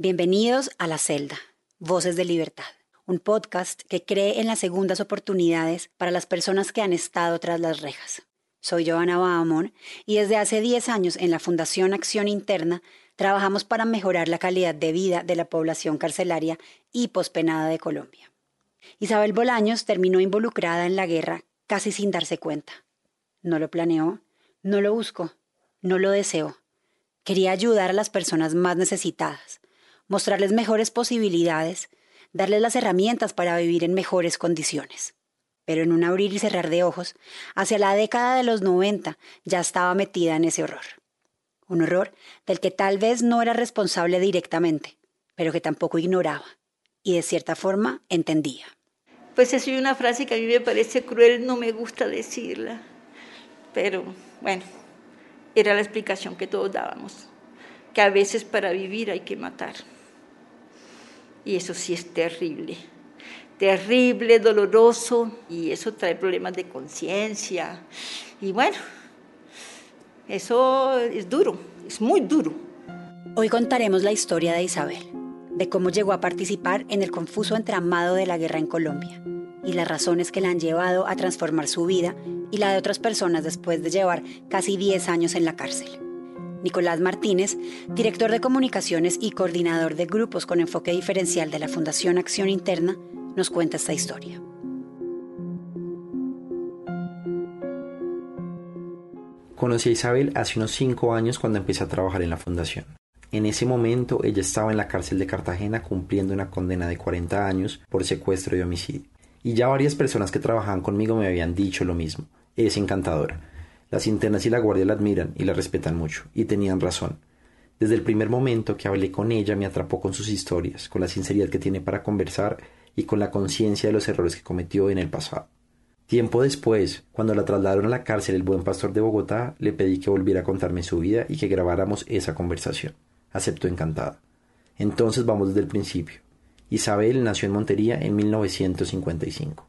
Bienvenidos a La Celda, Voces de Libertad, un podcast que cree en las segundas oportunidades para las personas que han estado tras las rejas. Soy Joana Bahamón y desde hace 10 años en la Fundación Acción Interna trabajamos para mejorar la calidad de vida de la población carcelaria y pospenada de Colombia. Isabel Bolaños terminó involucrada en la guerra casi sin darse cuenta. No lo planeó, no lo buscó, no lo deseó. Quería ayudar a las personas más necesitadas, mostrarles mejores posibilidades, darles las herramientas para vivir en mejores condiciones. Pero en un abrir y cerrar de ojos, hacia la década de los 90 ya estaba metida en ese horror. Un horror del que tal vez no era responsable directamente, pero que tampoco ignoraba y de cierta forma entendía. Pues es una frase que a mí me parece cruel, no me gusta decirla, pero bueno, era la explicación que todos dábamos, que a veces para vivir hay que matar. Y eso sí es terrible, terrible, doloroso, y eso trae problemas de conciencia. Y bueno, eso es duro, es muy duro. Hoy contaremos la historia de Isabel, de cómo llegó a participar en el confuso entramado de la guerra en Colombia y las razones que la han llevado a transformar su vida y la de otras personas después de llevar casi 10 años en la cárcel. Nicolás Martínez, director de comunicaciones y coordinador de grupos con enfoque diferencial de la Fundación Acción Interna, nos cuenta esta historia. Conocí a Isabel hace unos cinco años cuando empecé a trabajar en la fundación. En ese momento ella estaba en la cárcel de Cartagena cumpliendo una condena de 40 años por secuestro y homicidio. Y ya varias personas que trabajaban conmigo me habían dicho lo mismo. Es encantadora. Las internas y la guardia la admiran y la respetan mucho, y tenían razón. Desde el primer momento que hablé con ella me atrapó con sus historias, con la sinceridad que tiene para conversar y con la conciencia de los errores que cometió en el pasado. Tiempo después, cuando la trasladaron a la cárcel el buen pastor de Bogotá, le pedí que volviera a contarme su vida y que grabáramos esa conversación. Aceptó encantada. Entonces vamos desde el principio. Isabel nació en Montería en 1955.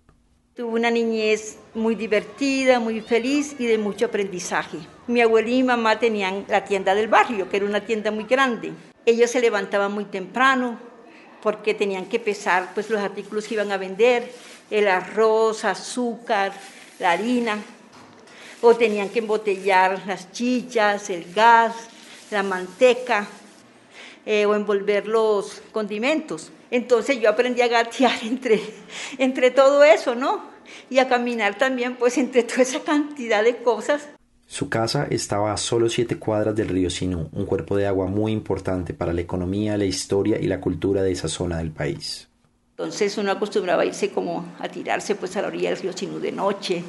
Tuve una niñez muy divertida, muy feliz y de mucho aprendizaje. Mi abuela y mi mamá tenían la tienda del barrio, que era una tienda muy grande. Ellos se levantaban muy temprano porque tenían que pesar pues, los artículos que iban a vender el arroz, azúcar, la harina, o tenían que embotellar las chichas, el gas, la manteca, eh, o envolver los condimentos. Entonces yo aprendí a gatear entre, entre todo eso, ¿no? Y a caminar también, pues, entre toda esa cantidad de cosas. Su casa estaba a solo siete cuadras del río Sinú, un cuerpo de agua muy importante para la economía, la historia y la cultura de esa zona del país. Entonces uno acostumbraba a irse como a tirarse pues a la orilla del río Sinú de noche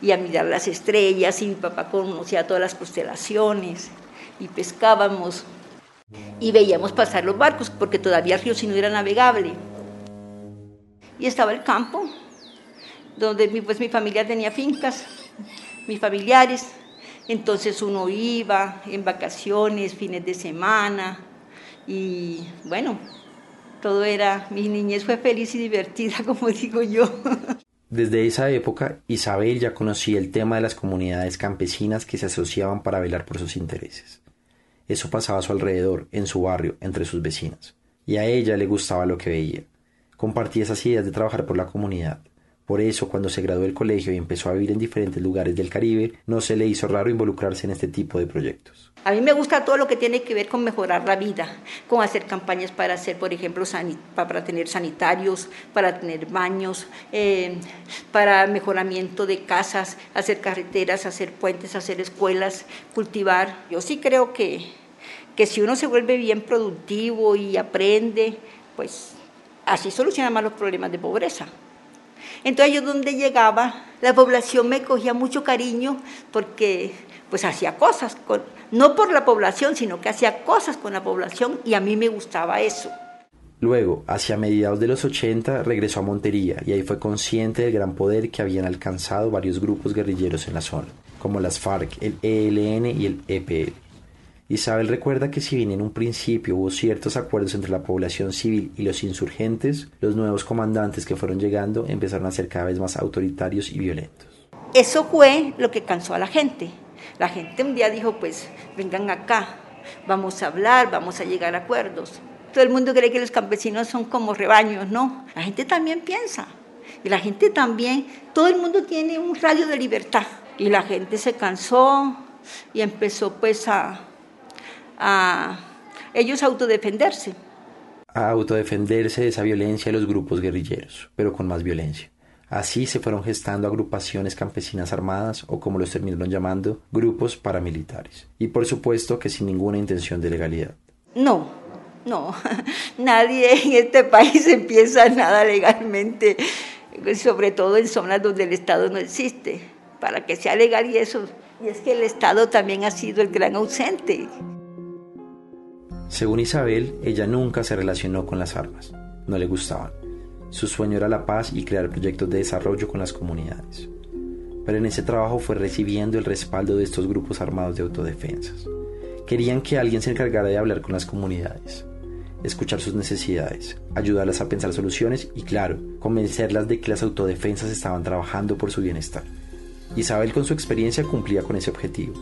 y a mirar las estrellas y mi papá conocía todas las constelaciones y pescábamos y veíamos pasar los barcos porque todavía el río Sinú era navegable. Y estaba el campo donde pues mi familia tenía fincas, mis familiares, entonces uno iba en vacaciones, fines de semana y bueno, todo era, mi niñez fue feliz y divertida, como digo yo. Desde esa época, Isabel ya conocía el tema de las comunidades campesinas que se asociaban para velar por sus intereses. Eso pasaba a su alrededor, en su barrio, entre sus vecinas. Y a ella le gustaba lo que veía. Compartía esas ideas de trabajar por la comunidad. Por eso, cuando se graduó del colegio y empezó a vivir en diferentes lugares del Caribe, no se le hizo raro involucrarse en este tipo de proyectos. A mí me gusta todo lo que tiene que ver con mejorar la vida, con hacer campañas para hacer, por ejemplo, para tener sanitarios, para tener baños, eh, para mejoramiento de casas, hacer carreteras, hacer puentes, hacer escuelas, cultivar. Yo sí creo que, que si uno se vuelve bien productivo y aprende, pues así soluciona más los problemas de pobreza. Entonces yo donde llegaba, la población me cogía mucho cariño porque pues hacía cosas, con, no por la población, sino que hacía cosas con la población y a mí me gustaba eso. Luego, hacia mediados de los 80, regresó a Montería y ahí fue consciente del gran poder que habían alcanzado varios grupos guerrilleros en la zona, como las FARC, el ELN y el EPL. Isabel recuerda que si bien en un principio hubo ciertos acuerdos entre la población civil y los insurgentes, los nuevos comandantes que fueron llegando empezaron a ser cada vez más autoritarios y violentos. Eso fue lo que cansó a la gente. La gente un día dijo, pues vengan acá, vamos a hablar, vamos a llegar a acuerdos. todo el mundo cree que los campesinos son como rebaños, no, la gente también piensa. Y la gente también, todo el mundo tiene un radio de libertad. Y la gente se cansó y empezó pues a, a ellos autodefenderse. A autodefenderse de esa violencia de los grupos guerrilleros, pero con más violencia. Así se fueron gestando agrupaciones campesinas armadas o como los terminaron llamando, grupos paramilitares. Y por supuesto que sin ninguna intención de legalidad. No, no, nadie en este país empieza nada legalmente, sobre todo en zonas donde el Estado no existe, para que sea legal y eso. Y es que el Estado también ha sido el gran ausente. Según Isabel, ella nunca se relacionó con las armas, no le gustaban su sueño era la paz y crear proyectos de desarrollo con las comunidades. Pero en ese trabajo fue recibiendo el respaldo de estos grupos armados de autodefensas. Querían que alguien se encargara de hablar con las comunidades, escuchar sus necesidades, ayudarlas a pensar soluciones y, claro, convencerlas de que las autodefensas estaban trabajando por su bienestar. Isabel con su experiencia cumplía con ese objetivo.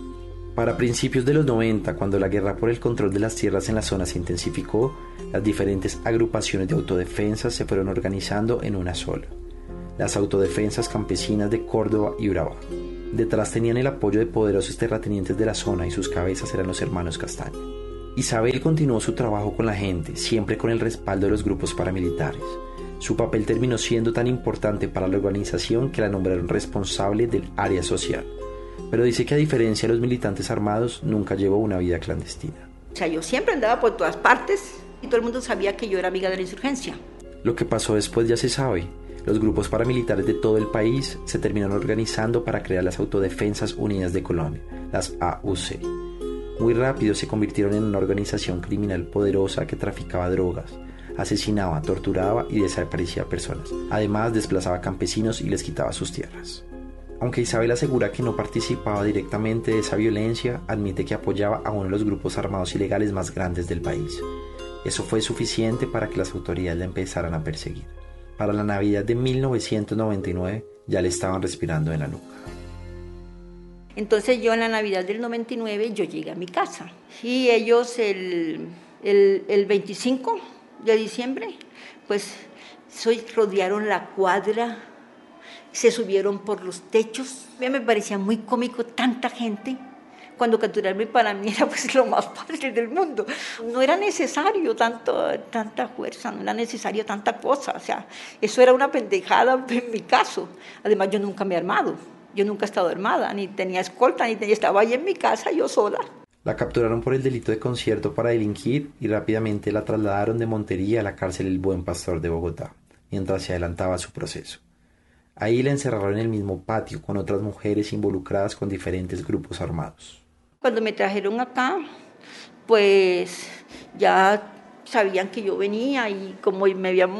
Para principios de los 90, cuando la guerra por el control de las tierras en la zona se intensificó, las diferentes agrupaciones de autodefensa se fueron organizando en una sola, las autodefensas campesinas de Córdoba y Urabá. Detrás tenían el apoyo de poderosos terratenientes de la zona y sus cabezas eran los hermanos Castaña. Isabel continuó su trabajo con la gente, siempre con el respaldo de los grupos paramilitares. Su papel terminó siendo tan importante para la organización que la nombraron responsable del área social pero dice que a diferencia de los militantes armados, nunca llevó una vida clandestina. O sea, yo siempre andaba por todas partes y todo el mundo sabía que yo era amiga de la insurgencia. Lo que pasó después ya se sabe. Los grupos paramilitares de todo el país se terminaron organizando para crear las Autodefensas Unidas de Colombia, las AUC. Muy rápido se convirtieron en una organización criminal poderosa que traficaba drogas, asesinaba, torturaba y desaparecía personas. Además, desplazaba campesinos y les quitaba sus tierras. Aunque Isabel asegura que no participaba directamente de esa violencia, admite que apoyaba a uno de los grupos armados ilegales más grandes del país. Eso fue suficiente para que las autoridades la empezaran a perseguir. Para la Navidad de 1999 ya le estaban respirando en la nuca. Entonces yo en la Navidad del 99 yo llegué a mi casa y ellos el, el, el 25 de diciembre pues soy, rodearon la cuadra se subieron por los techos. A me parecía muy cómico tanta gente cuando capturarme para mí era pues lo más fácil del mundo. No era necesario tanto, tanta fuerza, no era necesario tanta cosa, o sea, eso era una pendejada en mi caso. Además yo nunca me he armado, yo nunca he estado armada, ni tenía escolta, ni tenía, estaba ahí en mi casa yo sola. La capturaron por el delito de concierto para delinquir y rápidamente la trasladaron de Montería a la cárcel El Buen Pastor de Bogotá, mientras se adelantaba su proceso. Ahí la encerraron en el mismo patio con otras mujeres involucradas con diferentes grupos armados. Cuando me trajeron acá, pues ya sabían que yo venía y como me habían,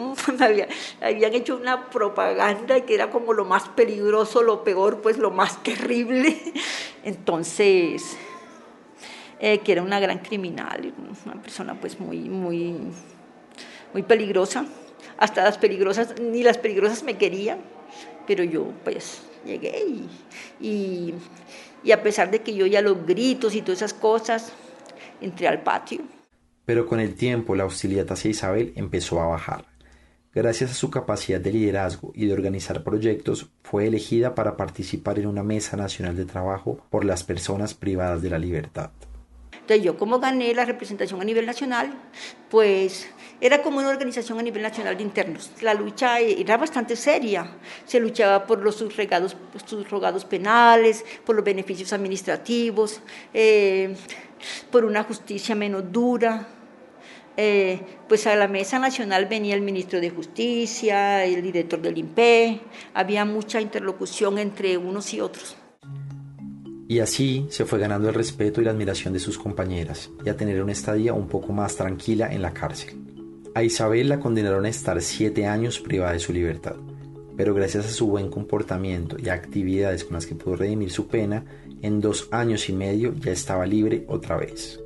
hecho una propaganda que era como lo más peligroso, lo peor, pues lo más terrible. Entonces, eh, que era una gran criminal, una persona pues muy, muy, muy peligrosa. Hasta las peligrosas, ni las peligrosas me querían pero yo pues llegué y, y, a pesar de que yo ya los gritos y todas esas cosas, entré al patio. Pero con el tiempo la hostilidad hacia Isabel empezó a bajar. Gracias a su capacidad de liderazgo y de organizar proyectos, fue elegida para participar en una mesa nacional de trabajo por las personas privadas de la libertad. Entonces yo como gané la representación a nivel nacional, pues era como una organización a nivel nacional de internos. La lucha era bastante seria. Se luchaba por los subrogados, subrogados penales, por los beneficios administrativos, eh, por una justicia menos dura. Eh, pues a la mesa nacional venía el ministro de Justicia, el director del INPE, había mucha interlocución entre unos y otros. Y así se fue ganando el respeto y la admiración de sus compañeras y a tener una estadía un poco más tranquila en la cárcel. A Isabel la condenaron a estar siete años privada de su libertad, pero gracias a su buen comportamiento y a actividades con las que pudo redimir su pena, en dos años y medio ya estaba libre otra vez.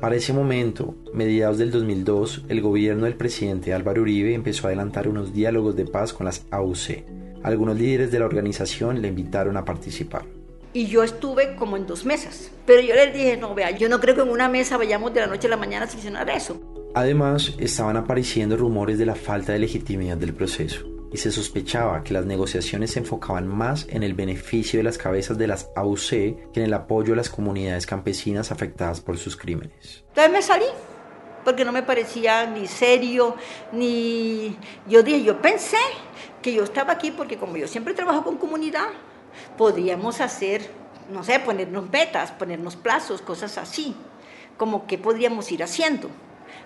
Para ese momento, mediados del 2002, el gobierno del presidente Álvaro Uribe empezó a adelantar unos diálogos de paz con las AUC. Algunos líderes de la organización le invitaron a participar y yo estuve como en dos mesas. Pero yo les dije, no, vea, yo no creo que en una mesa vayamos de la noche a la mañana a solucionar eso. Además, estaban apareciendo rumores de la falta de legitimidad del proceso y se sospechaba que las negociaciones se enfocaban más en el beneficio de las cabezas de las AUC que en el apoyo a las comunidades campesinas afectadas por sus crímenes. Entonces me salí, porque no me parecía ni serio, ni... Yo dije, yo pensé que yo estaba aquí porque como yo siempre trabajo con comunidad, podríamos hacer, no sé, ponernos metas, ponernos plazos, cosas así, como que podríamos ir haciendo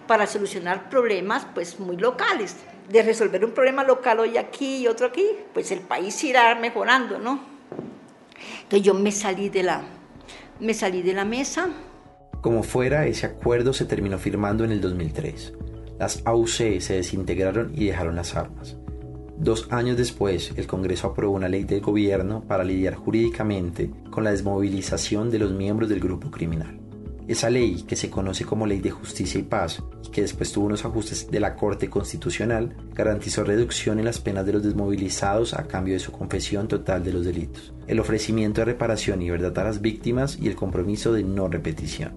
para solucionar problemas pues muy locales. De resolver un problema local hoy aquí y otro aquí, pues el país irá mejorando, ¿no? Entonces yo me salí de la, me salí de la mesa. Como fuera, ese acuerdo se terminó firmando en el 2003. Las AUC se desintegraron y dejaron las armas. Dos años después, el Congreso aprobó una ley del gobierno para lidiar jurídicamente con la desmovilización de los miembros del grupo criminal. Esa ley, que se conoce como Ley de Justicia y Paz, y que después tuvo unos ajustes de la Corte Constitucional, garantizó reducción en las penas de los desmovilizados a cambio de su confesión total de los delitos, el ofrecimiento de reparación y verdad a las víctimas y el compromiso de no repetición.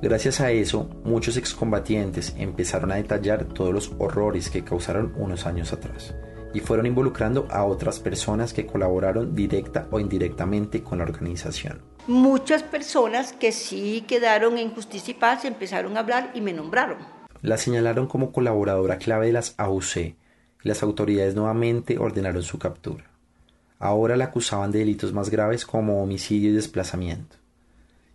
Gracias a eso, muchos excombatientes empezaron a detallar todos los horrores que causaron unos años atrás y fueron involucrando a otras personas que colaboraron directa o indirectamente con la organización. Muchas personas que sí quedaron en Justicia y Paz empezaron a hablar y me nombraron. La señalaron como colaboradora clave de las AUC y las autoridades nuevamente ordenaron su captura. Ahora la acusaban de delitos más graves como homicidio y desplazamiento.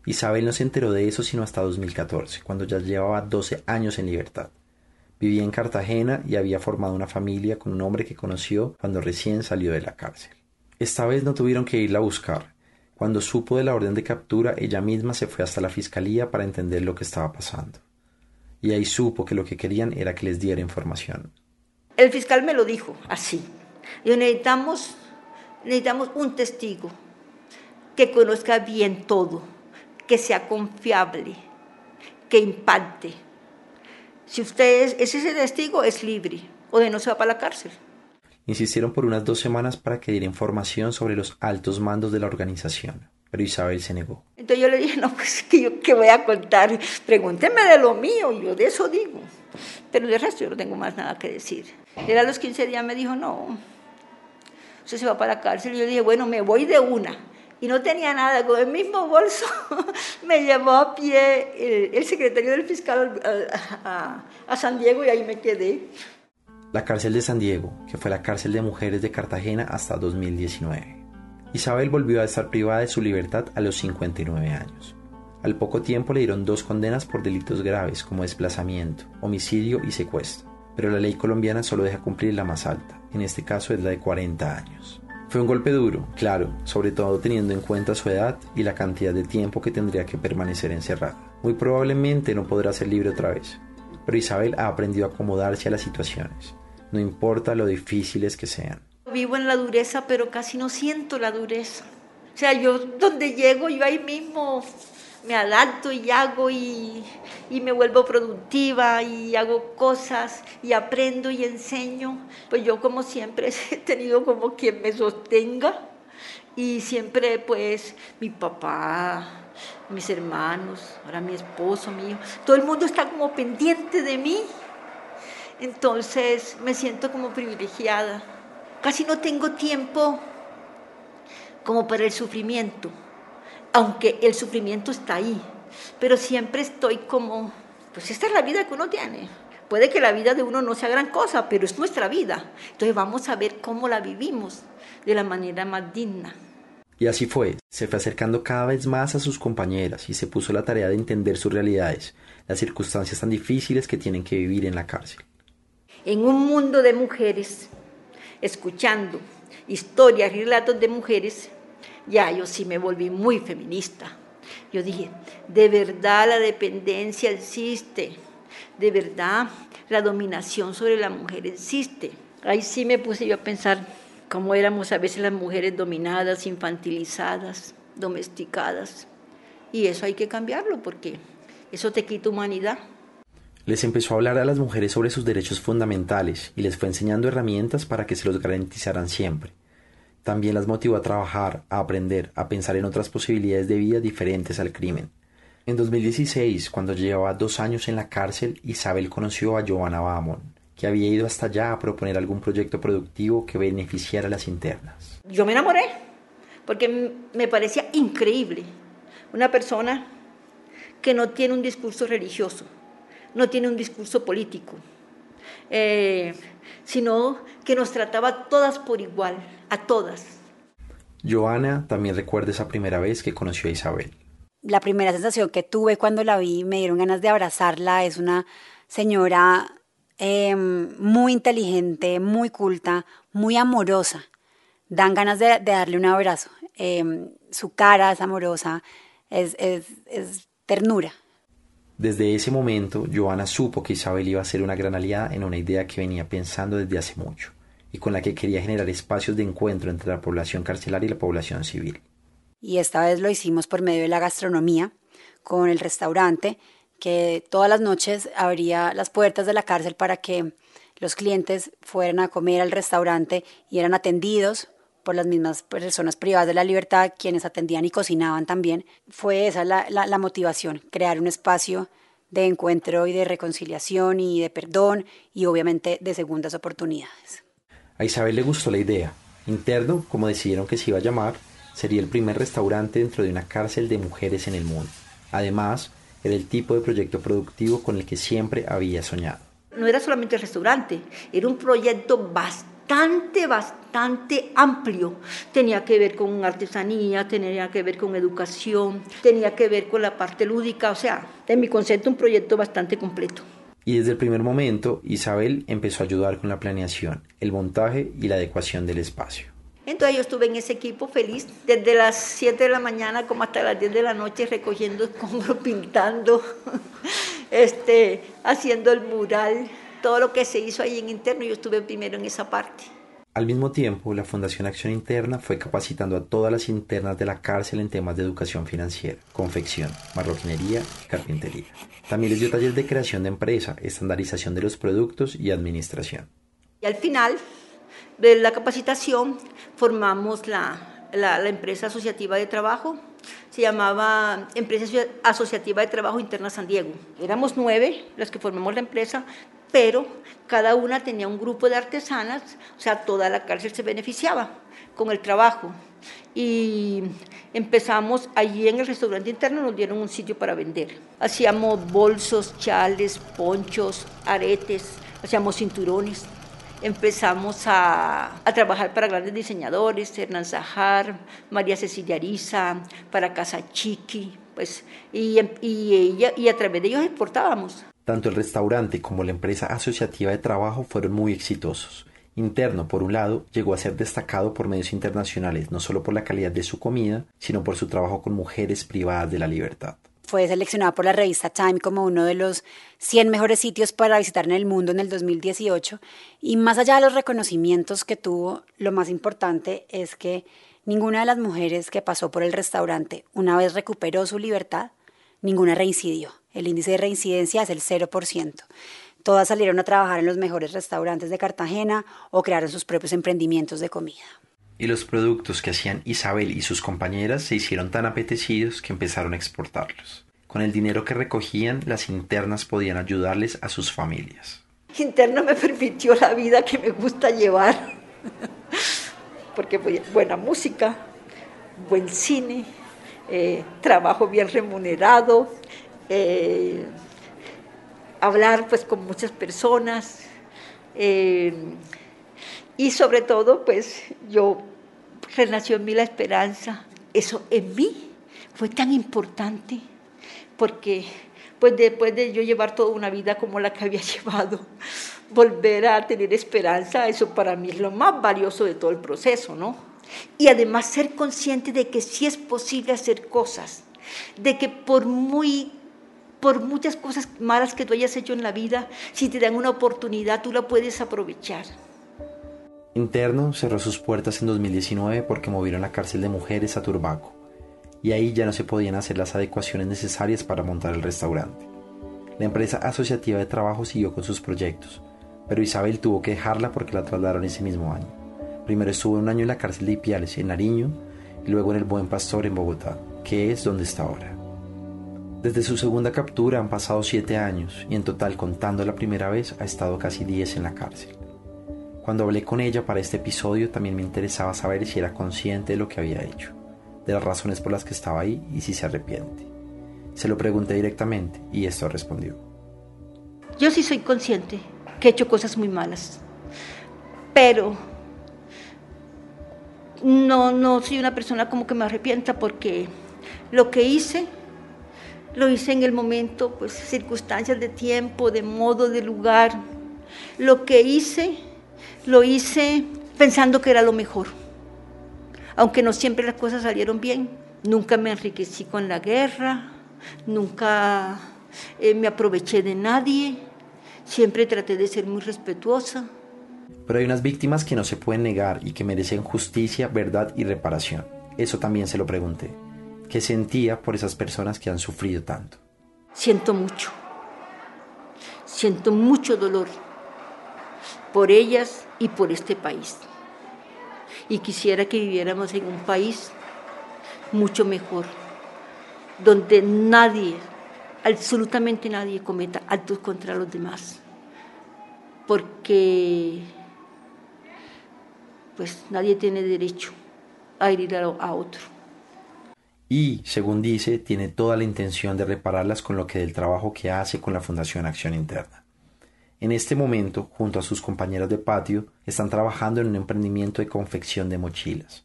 Isabel no se enteró de eso sino hasta 2014, cuando ya llevaba 12 años en libertad. Vivía en Cartagena y había formado una familia con un hombre que conoció cuando recién salió de la cárcel. Esta vez no tuvieron que irla a buscar. Cuando supo de la orden de captura, ella misma se fue hasta la fiscalía para entender lo que estaba pasando. Y ahí supo que lo que querían era que les diera información. El fiscal me lo dijo así. Y necesitamos, necesitamos un testigo que conozca bien todo, que sea confiable, que impacte si usted es, ese testigo, es libre o de no se va para la cárcel. Insistieron por unas dos semanas para que diera información sobre los altos mandos de la organización, pero Isabel se negó. Entonces yo le dije, no, pues que yo qué voy a contar, pregúnteme de lo mío, yo de eso digo. Pero de resto yo no tengo más nada que decir. Él a los 15 días me dijo, no, usted se va para la cárcel. Y yo dije, bueno, me voy de una y no tenía nada, con el mismo bolso me llevó a pie el, secretario del fiscal a, San Diego y ahí me quedé. La cárcel de San Diego, que fue la cárcel de mujeres de Cartagena hasta 2019. Isabel volvió a estar privada de su libertad a los 59 años. Al poco tiempo le dieron dos condenas por delitos graves como desplazamiento, homicidio y secuestro, pero la ley colombiana solo deja cumplir la más alta, en este caso es la de 40 años. Fue un golpe duro, claro, sobre todo teniendo en cuenta su edad y la cantidad de tiempo que tendría que permanecer encerrada. Muy probablemente no podrá ser libre otra vez, pero Isabel ha aprendido a acomodarse a las situaciones, no importa lo difíciles que sean. Vivo en la dureza, pero casi no siento la dureza. O sea, yo donde llego, yo ahí mismo me adapto y hago y, y, me vuelvo productiva y hago cosas y aprendo y enseño. Pues yo como siempre he tenido como quien me sostenga y siempre pues mi papá, mis hermanos, ahora mi esposo, mío, todo el mundo está como pendiente de mí. Entonces me siento como privilegiada. Casi no tengo tiempo como para el sufrimiento aunque el sufrimiento está ahí, pero siempre estoy como, pues esta es la vida que uno tiene. Puede que la vida de uno no sea gran cosa, pero es nuestra vida. Entonces vamos a ver cómo la vivimos de la manera más digna. Y así fue, se fue acercando cada vez más a sus compañeras y se puso la tarea de entender sus realidades, las circunstancias tan difíciles que tienen que vivir en la cárcel. En un mundo de mujeres, escuchando historias y relatos de mujeres, ya yo sí me volví muy feminista. Yo dije, de verdad la dependencia existe, de verdad la dominación sobre la mujer existe. Ahí sí me puse yo a pensar cómo éramos a veces las mujeres dominadas, infantilizadas, domesticadas. Y eso hay que cambiarlo porque eso te quita humanidad. Les empezó a hablar a las mujeres sobre sus derechos fundamentales y les fue enseñando herramientas para que se los garantizaran siempre. También las motivó a trabajar, a aprender, a pensar en otras posibilidades de vida diferentes al crimen. En 2016, cuando llevaba dos años en la cárcel, Isabel conoció a Giovanna Bahamón, que había ido hasta allá a proponer algún proyecto productivo que beneficiara a las internas. Yo me enamoré, porque me parecía increíble una persona que no tiene un discurso religioso, no tiene un discurso político, eh, sino que nos trataba todas por igual, a todas. Joana también recuerda esa primera vez que conoció a Isabel la primera sensación que tuve cuando la vi, me dieron ganas de abrazarla. Es una señora em, muy inteligente, muy culta, muy amorosa. Dan ganas de, darle un abrazo. Em, su cara es amorosa, es, es ternura. Desde ese momento, Joana supo que Isabel iba a ser una gran aliada en una idea que venía pensando desde hace mucho y con la que quería generar espacios de encuentro entre la población carcelaria y la población civil y esta vez lo hicimos por medio de la gastronomía con el restaurante que todas las noches abría las puertas de la cárcel para que los clientes fueran a comer al restaurante y eran atendidos por las mismas personas privadas de la libertad, quienes atendían y cocinaban también. Fue esa la, la motivación, crear un espacio de encuentro y de reconciliación y de perdón y obviamente de segundas oportunidades. A Isabel le gustó la idea. Interno, como decidieron que se iba a llamar, sería el primer restaurante dentro de una cárcel de mujeres en el mundo. Además, era el tipo de proyecto productivo con el que siempre había soñado. No era solamente el restaurante, era un proyecto bastante, bastante amplio. Tenía que ver con artesanía, tenía que ver con educación, tenía que ver con la parte lúdica, o sea, en mi concepto un proyecto bastante completo. Y desde el primer momento, Isabel empezó a ayudar con la planeación, el montaje y la adecuación del espacio. Entonces yo estuve en ese equipo feliz, desde las 7 de la mañana como hasta las 10 de la noche recogiendo escombros, pintando, este, haciendo el mural, todo lo que se hizo ahí en interno, yo estuve primero en esa parte. Al mismo tiempo, la Fundación Acción Interna fue capacitando a todas las internas de la cárcel en temas de educación financiera, confección, marroquinería y carpintería. También les dio talleres de creación de empresa, estandarización de los productos y administración. Y al final de la capacitación formamos la, la, empresa asociativa de trabajo, se llamaba Empresa Asociativa de Trabajo Interna San Diego. Éramos nueve las que formamos la empresa, pero cada una tenía un grupo de artesanas, o sea, toda la cárcel se beneficiaba con el trabajo. Y empezamos allí en el restaurante interno, nos dieron un sitio para vender. Hacíamos bolsos, chales, ponchos, aretes, hacíamos cinturones, empezamos a, trabajar para grandes diseñadores, Hernán Zahar, María Cecilia Ariza, para Casa Chiqui, pues, y, y, y a través de ellos exportábamos. Tanto el restaurante como la empresa asociativa de trabajo fueron muy exitosos. Interno, por un lado, llegó a ser destacado por medios internacionales, no solo por la calidad de su comida, sino por su trabajo con mujeres privadas de la libertad fue seleccionado por la revista Time como uno de los 100 mejores sitios para visitar en el mundo en el 2018. Y más allá de los reconocimientos que tuvo, lo más importante es que ninguna de las mujeres que pasó por el restaurante, una vez recuperó su libertad, ninguna reincidió. El índice de reincidencia es el 0%. Todas salieron a trabajar en los mejores restaurantes de Cartagena o crearon sus propios emprendimientos de comida y los productos que hacían Isabel y sus compañeras se hicieron tan apetecidos que empezaron a exportarlos. Con el dinero que recogían, las internas podían ayudarles a sus familias. Interna me permitió la vida que me gusta llevar, porque buena música, buen cine, eh, trabajo bien remunerado, eh, hablar pues con muchas personas. Eh, y sobre todo, pues yo renació en mí la esperanza. Eso en mí fue tan importante porque pues después de yo llevar toda una vida como la que había llevado, volver a tener esperanza, eso para mí es lo más valioso de todo el proceso, ¿no? Y además ser consciente de que sí es posible hacer cosas, de que por muy por muchas cosas malas que tú hayas hecho en la vida, si te dan una oportunidad, tú la puedes aprovechar. Interno cerró sus puertas en 2019 porque movieron la cárcel de mujeres a Turbaco, y ahí ya no se podían hacer las adecuaciones necesarias para montar el restaurante. La empresa asociativa de trabajo siguió con sus proyectos, pero Isabel tuvo que dejarla porque la trasladaron ese mismo año. Primero estuvo un año en la cárcel de Ipiales, en Nariño, y luego en el Buen Pastor en Bogotá, que es donde está ahora. Desde su segunda captura han pasado siete años y en total contando la primera vez ha estado casi diez en la cárcel. Cuando hablé con ella para este episodio también me interesaba saber si era consciente de lo que había hecho, de las razones por las que estaba ahí y si se arrepiente. Se lo pregunté directamente y esto respondió. Yo sí soy consciente que he hecho cosas muy malas, pero no, no soy una persona como que me arrepienta porque lo que hice, lo hice en el momento, pues circunstancias de tiempo, de modo, de lugar. Lo que hice, lo hice pensando que era lo mejor. Aunque no siempre las cosas salieron bien. Nunca me enriquecí con la guerra, nunca eh, me aproveché de nadie, siempre traté de ser muy respetuosa. Pero hay unas víctimas que no se pueden negar y que merecen justicia, verdad y reparación. Eso también se lo pregunté. ¿Qué sentía por esas personas que han sufrido tanto? Siento mucho. Siento mucho dolor por ellas y por este país. Y quisiera que viviéramos en un país mucho mejor, donde nadie, absolutamente nadie cometa actos contra los demás. Porque pues nadie tiene derecho a herir a otro. Y, según dice, tiene toda la intención de repararlas con lo que del trabajo que hace con la Fundación Acción Interna. En este momento, junto a sus compañeros de patio, están trabajando en un emprendimiento de confección de mochilas.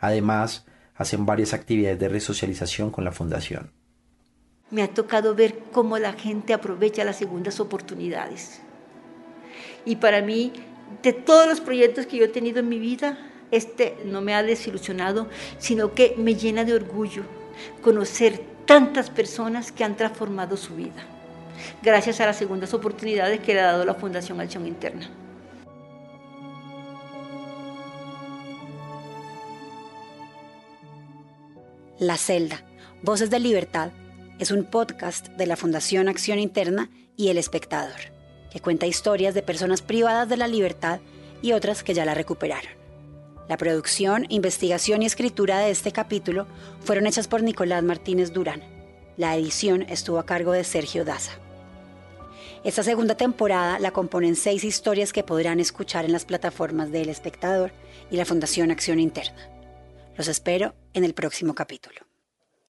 Además, hacen varias actividades de resocialización con la fundación. Me ha tocado ver cómo la gente aprovecha las segundas oportunidades. Y para mí, de todos los proyectos que yo he tenido en mi vida, este no me ha desilusionado, sino que me llena de orgullo conocer tantas personas que han transformado su vida, gracias a las segundas oportunidades que le ha dado la Fundación Acción Interna. La Celda, Voces de Libertad, es un podcast de la Fundación Acción Interna y El Espectador, que cuenta historias de personas privadas de la libertad y otras que ya la recuperaron. La producción, investigación y escritura de este capítulo fueron hechas por Nicolás Martínez Durán. La edición estuvo a cargo de Sergio Daza. Esta segunda temporada la componen seis historias que podrán escuchar en las plataformas de El Espectador y la Fundación Acción Interna. Los espero en el próximo capítulo.